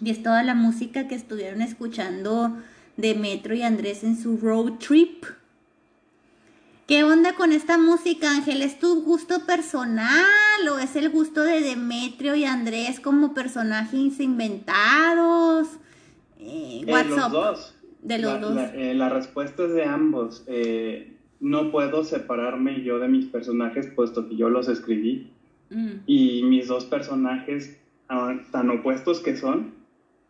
[SPEAKER 1] y es toda la música que estuvieron escuchando de Metro y Andrés en su road trip. ¿Qué onda con esta música, Ángel? ¿Es tu gusto personal o es el gusto de Demetrio y Andrés como personajes inventados?
[SPEAKER 2] Eh, eh los dos.
[SPEAKER 1] De los dos.
[SPEAKER 2] Eh, la, respuesta es de ambos. Eh, no puedo separarme yo de mis personajes puesto que yo los escribí. Mm. Y mis dos personajes, ah, tan opuestos que son,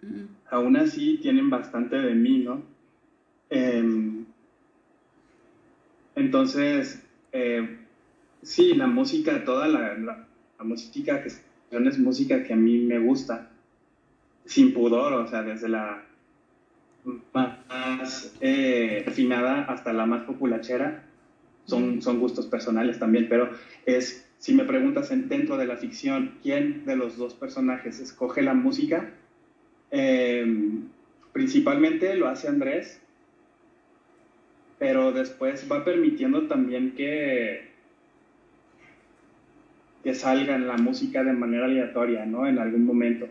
[SPEAKER 2] mm. aún así tienen bastante de mí, ¿no? Entonces, eh, sí, la música, toda la, la, música que es música que a mí me gusta, sin pudor, o sea, desde la más eh, refinada hasta la más populachera, son, son gustos personales también, pero es, si me preguntas en, dentro de la ficción, ¿quién de los dos personajes escoge la música? Em, principalmente lo hace Andrés, pero después va permitiendo también que, que salga la música de manera aleatoria, ¿no? En algún momento.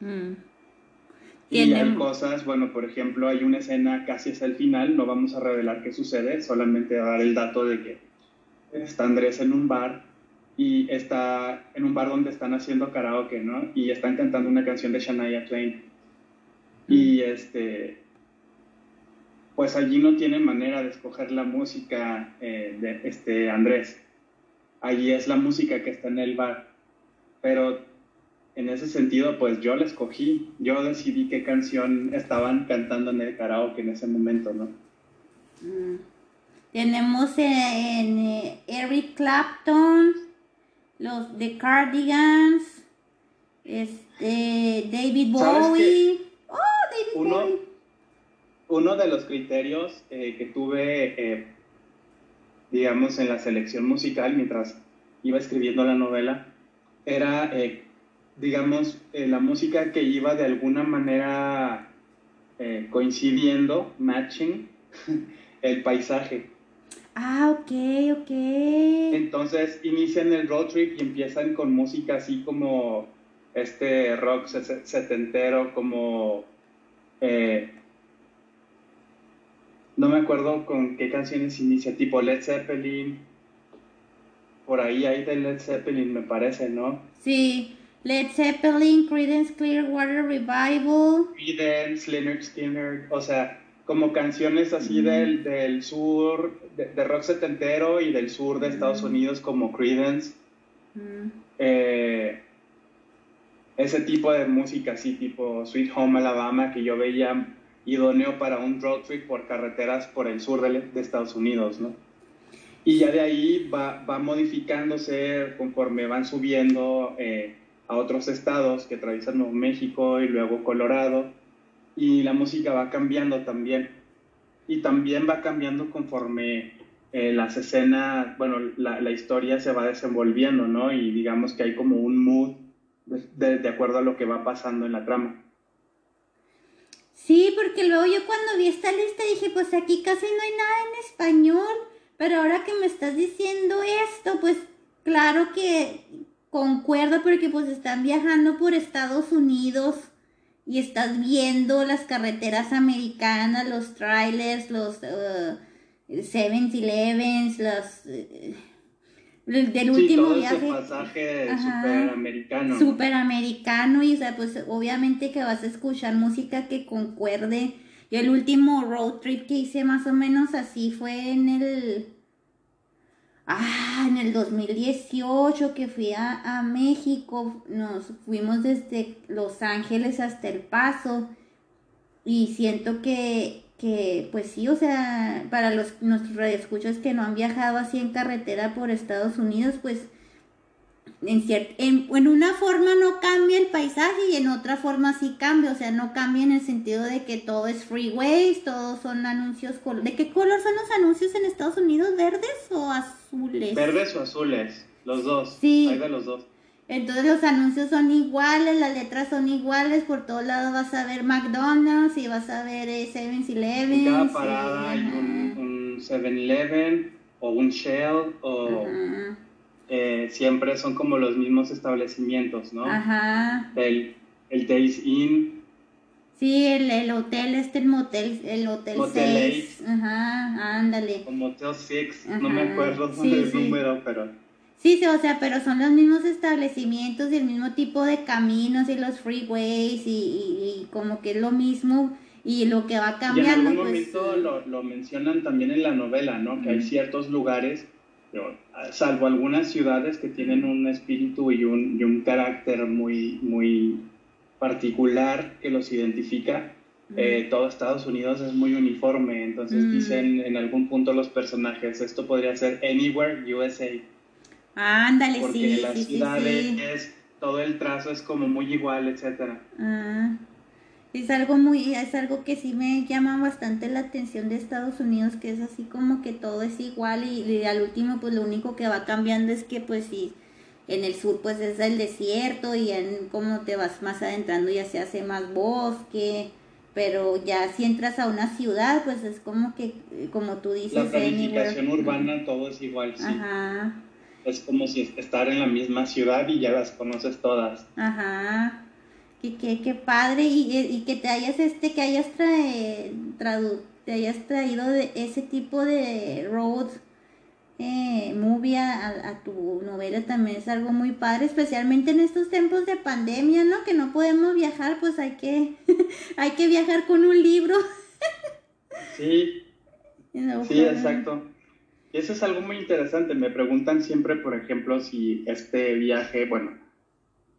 [SPEAKER 2] Mm. Y hay cosas, bueno, por ejemplo, hay una escena casi hasta el final, no vamos a revelar qué sucede, solamente dar el dato de que está Andrés en un bar y está en un bar donde están haciendo karaoke, ¿no? Y están cantando una canción de Shania Twain. Y mm. este, pues allí no tiene manera de escoger la música eh, de este Andrés. Allí es la música que está en el bar. Pero en ese sentido, pues yo la escogí. Yo decidí qué canción estaban cantando en el karaoke en ese momento, ¿no?
[SPEAKER 1] Mm. Tenemos en, eh, Eric Clapton, los The Cardigans, este, David Bowie. Oh, David Bowie
[SPEAKER 2] uno de los criterios eh, que tuve, eh, digamos, en la selección musical mientras iba escribiendo la novela, era, eh, digamos, la música que iba de alguna manera coincidiendo, matching, el paisaje.
[SPEAKER 1] Ah, ok, ok.
[SPEAKER 2] Entonces inician el road trip y empiezan con música así como este rock setentero, como no me acuerdo con qué canciones inicia, tipo Led Zeppelin. Por ahí hay de Led Zeppelin, me parece, ¿no?
[SPEAKER 1] Sí, Led Zeppelin, Creedence Clearwater Revival.
[SPEAKER 2] Creedence, Leonard Skinner, o sea, como canciones así del, del, sur, de, rock setentero y del sur de Estados Unidos como Creedence. Eh, ese tipo de música, así tipo Sweet Home Alabama, que yo veía idóneo para un road trip por carreteras por el sur de, Estados Unidos, ¿no? Y ya de ahí va, va modificándose conforme van subiendo eh, a otros estados que atraviesan Nuevo México y luego Colorado, y la música va cambiando también. Y también va cambiando conforme eh, las escenas, bueno, la, la, historia se va desenvolviendo, ¿no? Y digamos que hay como un mood de, de acuerdo a lo que va pasando en la trama.
[SPEAKER 1] Sí, porque luego yo cuando vi esta lista dije, pues aquí casi no hay nada en español, pero ahora que me estás diciendo esto, pues claro que concuerdo porque pues están viajando por Estados Unidos y estás viendo las carreteras americanas, los trailers, los uh, Seven Elevens, los... Uh, del último
[SPEAKER 2] sí,
[SPEAKER 1] viaje.
[SPEAKER 2] Ese pasaje superamericano.
[SPEAKER 1] Superamericano, y o sea, pues obviamente que vas a escuchar música que concuerde. Yo el último road trip que hice más o menos así fue en el. Ah, en el 2018 que fui a, a México. Nos fuimos desde Los Ángeles hasta El Paso. Y siento que que pues sí, o sea, para los nuestros radioescuchos que no han viajado así en carretera por Estados Unidos, pues en, en, en, una forma no cambia el paisaje y en otra forma sí cambia, o sea, no cambia en el sentido de que todo es freeways, todos son anuncios, ¿de qué color son los anuncios en Estados Unidos? ¿Verdes o azules?
[SPEAKER 2] Verdes o azules, los dos. Sí. Hay de los dos.
[SPEAKER 1] Entonces los anuncios son iguales, las letras son iguales, por todos lados vas a ver McDonald's y vas a ver 7-Eleven.
[SPEAKER 2] Eh, en cada parada hay un, 7-Eleven o un Shell o eh, siempre son como los mismos establecimientos, ¿no? Ajá. El, el Days Inn.
[SPEAKER 1] Sí, el, el hotel, este, el motel, el Hotel 6. Ajá, ándale.
[SPEAKER 2] O Motel 6, no me acuerdo el número, pero...
[SPEAKER 1] Sí, sí, o sea, pero son los mismos establecimientos y el mismo tipo de caminos y los freeways y, como que es lo mismo y lo que va cambiando.
[SPEAKER 2] Y en algún pues, momento lo, lo, mencionan también en la novela, ¿no? Que hay ciertos lugares, salvo algunas ciudades que tienen un espíritu y un, y un carácter muy, muy particular que los identifica. Eh, todo Estados Unidos es muy uniforme, entonces dicen en algún punto los personajes, esto podría ser Anywhere USA.
[SPEAKER 1] Ándale,
[SPEAKER 2] porque
[SPEAKER 1] sí.
[SPEAKER 2] las ciudades, todo el trazo es como muy igual, etcétera.
[SPEAKER 1] Ah, es algo muy, es algo que sí me llama bastante la atención de Estados Unidos, que es así como que todo es igual y, al último pues lo único que va cambiando es que pues sí, en el sur pues es el desierto y en cómo te vas más adentrando ya se hace más bosque, pero ya si entras a una ciudad pues es como que, como tú dices.
[SPEAKER 2] La planificación urbana todo es igual, sí. Ajá es como si estar en la misma ciudad y ya las conoces todas.
[SPEAKER 1] Ajá. Qué, qué, qué padre y, y, que te hayas este que hayas trae, tradu, te hayas traído de ese tipo de road eh, movie a, a, tu novela también es algo muy padre, especialmente en estos tiempos de pandemia, ¿no? Que no podemos viajar, pues hay que hay que viajar con un libro.
[SPEAKER 2] sí. Sí, exacto. Y eso es algo muy interesante. Me preguntan siempre, por ejemplo, si este viaje, bueno,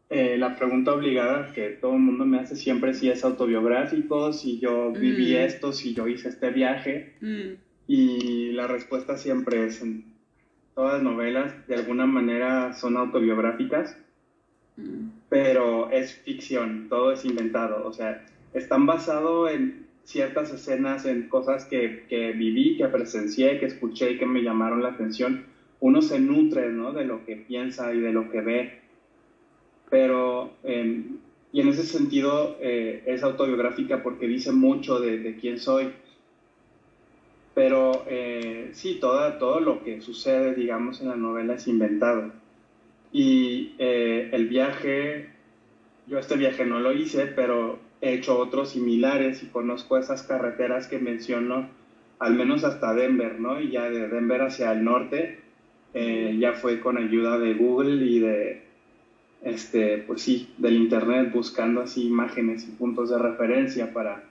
[SPEAKER 2] eh, la pregunta obligada que todo el mundo me hace siempre si es autobiográfico, si yo viví mm. esto, si yo hice este viaje. Mm. Y la respuesta siempre es, todas las novelas de alguna manera son autobiográficas, mm. pero es ficción, todo es inventado. O sea, están basados en ciertas escenas, en cosas que, que, viví, que presencié, que escuché y que me llamaron la atención, uno se nutre ¿no? de lo que piensa y de lo que ve. Pero, em, y en ese sentido eh, es autobiográfica porque dice mucho de, de quién soy. Pero eh, sí, toda, todo lo que sucede, digamos, en la novela es inventado. Y eh, el viaje, yo este viaje no lo hice, pero he hecho otros similares y conozco esas carreteras que menciono, al menos hasta Denver, ¿no? Y ya de Denver hacia el norte, eh, ya fue con ayuda de Google y de, este, pues sí, del Internet, buscando así imágenes y puntos de referencia para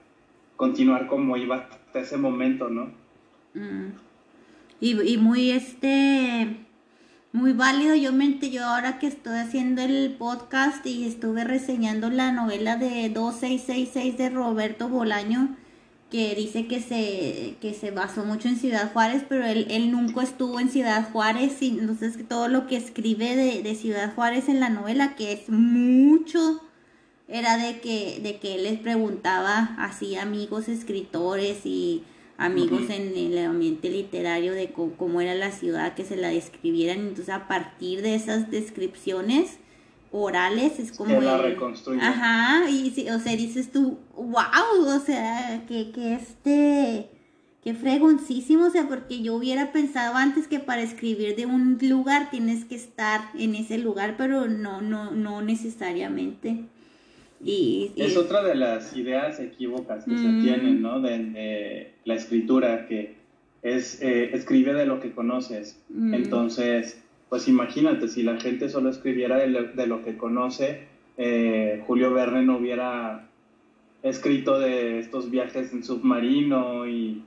[SPEAKER 2] continuar como iba hasta ese momento, ¿no?
[SPEAKER 1] Mm. Y muy este Muy válido, yo mente, yo ahora que estoy haciendo el podcast y estuve reseñando la novela de 2666 de Roberto Bolaño, que dice que se, que se basó mucho en Ciudad Juárez, pero él, él nunca estuvo en Ciudad Juárez, y entonces todo lo que escribe de, de Ciudad Juárez en la novela, que es mucho, era de que, de que él les preguntaba así amigos escritores y amigos en el ambiente literario de cómo, era la ciudad, que se la describieran. Entonces, a partir de esas descripciones orales, es como.
[SPEAKER 2] la reconstruye.
[SPEAKER 1] Ajá, y o sea, dices tú, wow, o sea, que, que este. Que fregoncísimo, o sea, porque yo hubiera pensado antes que para escribir de un lugar tienes que estar en ese lugar, pero no, no, no necesariamente. Y,
[SPEAKER 2] es otra de las ideas equívocas que se mm. tienen, ¿no? De, la escritura, que es eh, escribe de lo que conoces. Mm. Entonces, pues imagínate, si la gente solo escribiera de lo, que conoce, eh, Julio Verne no hubiera escrito de estos viajes en submarino y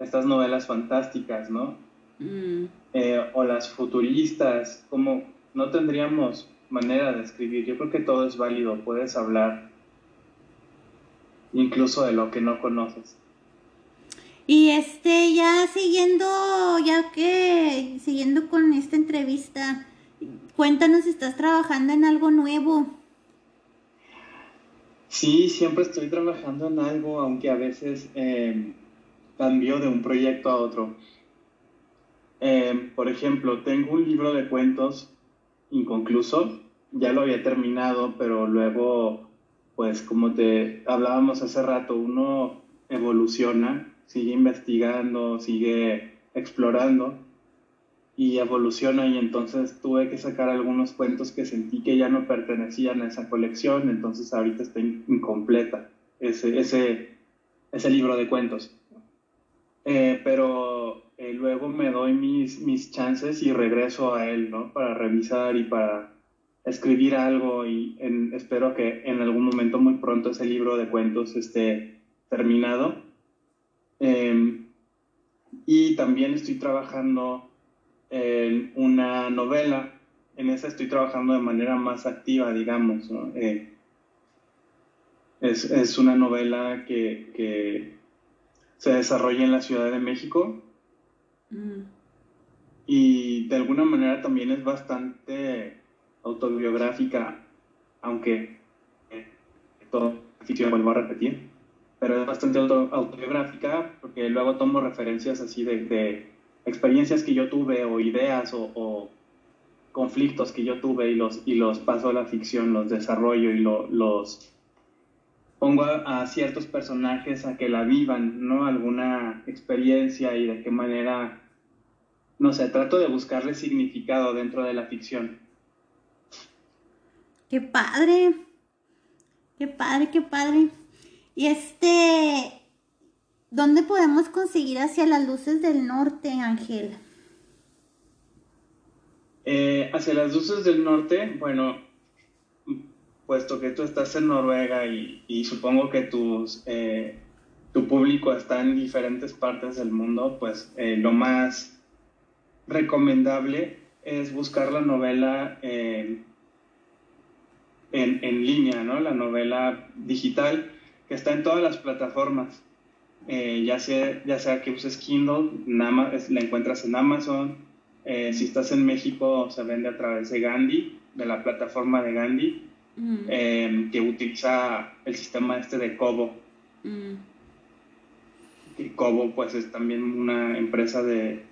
[SPEAKER 2] estas novelas fantásticas, ¿no? Mm. Eh, o las futuristas, como no tendríamos manera de escribir. Yo creo que todo es válido, puedes hablar incluso de lo que no conoces.
[SPEAKER 1] Y este, ya siguiendo, ya que siguiendo con esta entrevista, cuéntanos si estás trabajando en algo nuevo.
[SPEAKER 2] Sí, siempre estoy trabajando en algo, aunque a veces eh, cambio de un proyecto a otro. Eh, por ejemplo, tengo un libro de cuentos inconcluso, ya lo había terminado, pero luego, pues como te hablábamos hace rato, uno evoluciona, sigue investigando, sigue explorando y evoluciona y entonces tuve que sacar algunos cuentos que sentí que ya no pertenecían a esa colección, entonces ahorita está incompleta ese, ese, ese libro de cuentos. Eh, pero eh, luego me doy mis, mis chances y regreso a él, ¿no? Para revisar y para escribir algo y espero que en algún momento muy pronto ese libro de cuentos esté terminado. Em, y también estoy trabajando en una novela, en esa estoy trabajando de manera más activa, digamos. Eh, es, es, una novela que, que, se desarrolla en la Ciudad de México Mm. Y de alguna manera también es bastante autobiográfica, aunque eh, todo ficción vuelvo a repetir, pero es bastante autobiográfica porque luego tomo referencias así de, experiencias que yo tuve o ideas o, conflictos que yo tuve y los, y los paso a la ficción, los desarrollo y los pongo a, a, ciertos personajes a que la vivan, ¿no? Alguna experiencia y de qué manera, no sé, trato de buscarle significado dentro de la ficción.
[SPEAKER 1] Qué padre, qué padre, qué padre. Y este, ¿dónde podemos conseguir hacia las luces del norte, Ángel?
[SPEAKER 2] Eh, hacia las luces del norte, bueno, puesto que tú estás en Noruega y, supongo que eh, tu público está en diferentes partes del mundo, pues eh, lo más recomendable es buscar la novela en, en, línea, ¿no? La novela digital que está en todas las plataformas. Eh, ya, sea, ya sea que uses Kindle, la encuentras en Amazon. si estás en México, se vende a través de Gandhi, de la plataforma de Gandhi. Em, que utiliza el sistema este de Kobo. Mm. Y Kobo pues es también una empresa de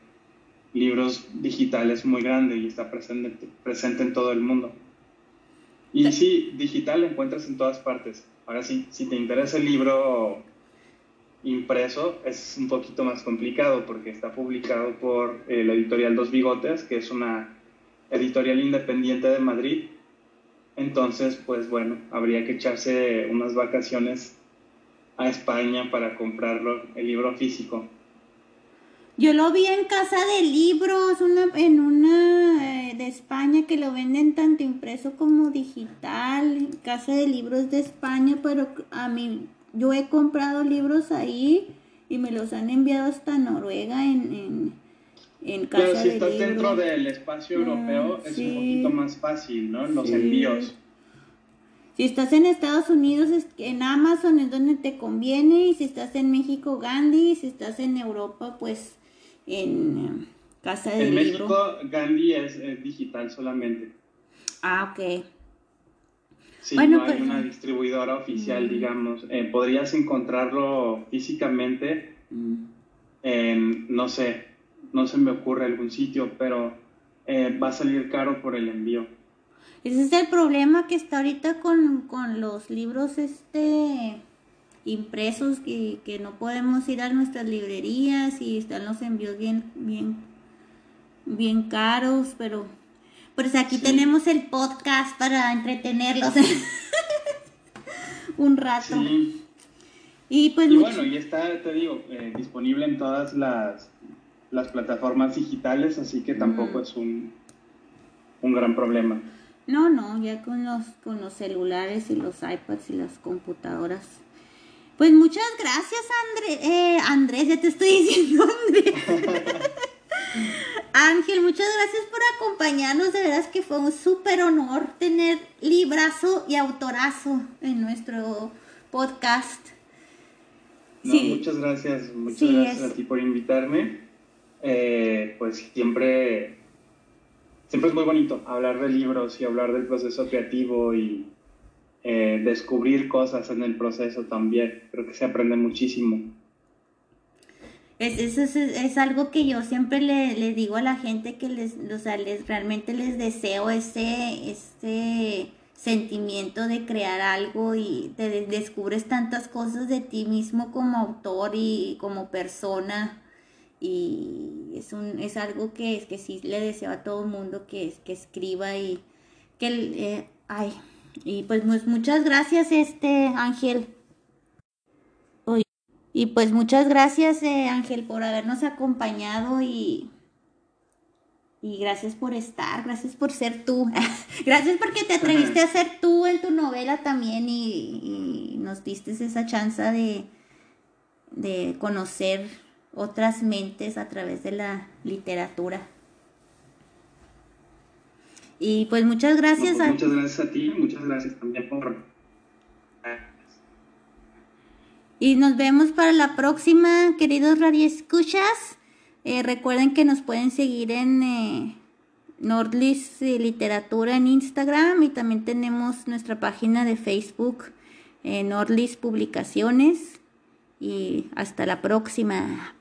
[SPEAKER 2] libros digitales muy grande y está presente, presente en todo el mundo. Y sí, digital lo encuentras en todas partes. Ahora sí, si te interesa el libro impreso, es un poquito más complicado porque está publicado por eh, la editorial Dos Bigotes, que es una editorial independiente de Madrid entonces, pues bueno, habría que echarse unas vacaciones a España para comprarlo, el libro físico.
[SPEAKER 1] Yo lo vi en Casa de Libros, una, en una eh, de España que lo venden tanto impreso como digital, Casa de Libros de España, pero a mí yo he comprado libros ahí y me los han enviado hasta Noruega en, en casa
[SPEAKER 2] Pero si
[SPEAKER 1] de
[SPEAKER 2] estás
[SPEAKER 1] libro.
[SPEAKER 2] dentro del espacio
[SPEAKER 1] Ah,
[SPEAKER 2] europeo es
[SPEAKER 1] sí.
[SPEAKER 2] un poquito más fácil, ¿no? Los
[SPEAKER 1] Sí.
[SPEAKER 2] envíos.
[SPEAKER 1] Si estás en Estados Unidos, en Amazon es donde te conviene. Y si estás en México, Gandhi. Y si estás en Europa, pues en eh, Casa de
[SPEAKER 2] En
[SPEAKER 1] Libro.
[SPEAKER 2] México, Gandhi es, es digital solamente.
[SPEAKER 1] Ah, ok.
[SPEAKER 2] Sí,
[SPEAKER 1] Bueno,
[SPEAKER 2] no hay
[SPEAKER 1] pues-
[SPEAKER 2] una distribuidora oficial,
[SPEAKER 1] Mm.
[SPEAKER 2] digamos. Eh, podrías encontrarlo físicamente
[SPEAKER 1] Mm.
[SPEAKER 2] en, no sé, no se me ocurre algún sitio, pero eh, va a salir caro por el envío.
[SPEAKER 1] Ese es el problema que está ahorita con, con los libros este impresos que, que no podemos ir a nuestras librerías y están los envíos bien bien bien caros pero pues aquí
[SPEAKER 2] Sí.
[SPEAKER 1] tenemos el podcast para entretenerlos un rato
[SPEAKER 2] Sí,
[SPEAKER 1] y pues
[SPEAKER 2] y
[SPEAKER 1] mucho-
[SPEAKER 2] bueno, y está, te digo, eh, disponible en todas las, las plataformas digitales, así que tampoco
[SPEAKER 1] Mm.
[SPEAKER 2] es un, un gran problema.
[SPEAKER 1] No, no, ya con los, con los celulares y los iPads y las computadoras. Pues muchas gracias, Andrés. Eh, Andrés, ya te estoy diciendo, Andrés. Ángel, muchas gracias por acompañarnos. De veras que fue un súper honor tener librazo y autorazo en nuestro podcast.
[SPEAKER 2] No,
[SPEAKER 1] Sí.
[SPEAKER 2] Muchas gracias, muchas
[SPEAKER 1] Sí,
[SPEAKER 2] gracias
[SPEAKER 1] es-
[SPEAKER 2] a ti por invitarme. Eh, pues siempre, siempre es muy bonito hablar de libros y hablar del proceso creativo y eh, descubrir cosas en el proceso también. Creo que se aprende muchísimo.
[SPEAKER 1] Es, eso es, es algo que yo siempre le, le digo a la gente que les, o sea, les realmente les deseo ese, ese sentimiento de crear algo y te de- descubres tantas cosas de ti mismo como autor y como persona y es un es algo que es que sí le deseo a todo el mundo que, que escriba y que eh, ay y pues mu- muchas gracias este Ángel y pues muchas gracias, eh, Ángel, por habernos acompañado y, y gracias por estar, gracias por ser tú. gracias porque te atreviste a ser tú en tu novela también y, y nos diste esa chance de, de conocer otras mentes a través de la literatura. Y pues muchas
[SPEAKER 2] No,
[SPEAKER 1] gracias
[SPEAKER 2] pues
[SPEAKER 1] a
[SPEAKER 2] muchas gracias a ti, muchas gracias también por...
[SPEAKER 1] Y nos vemos para la próxima, queridos radioescuchas. Eh, recuerden que nos pueden seguir en eh, Nordlis Literatura en Instagram y también tenemos nuestra página de Facebook, eh, Nordlis Publicaciones. Y hasta la próxima.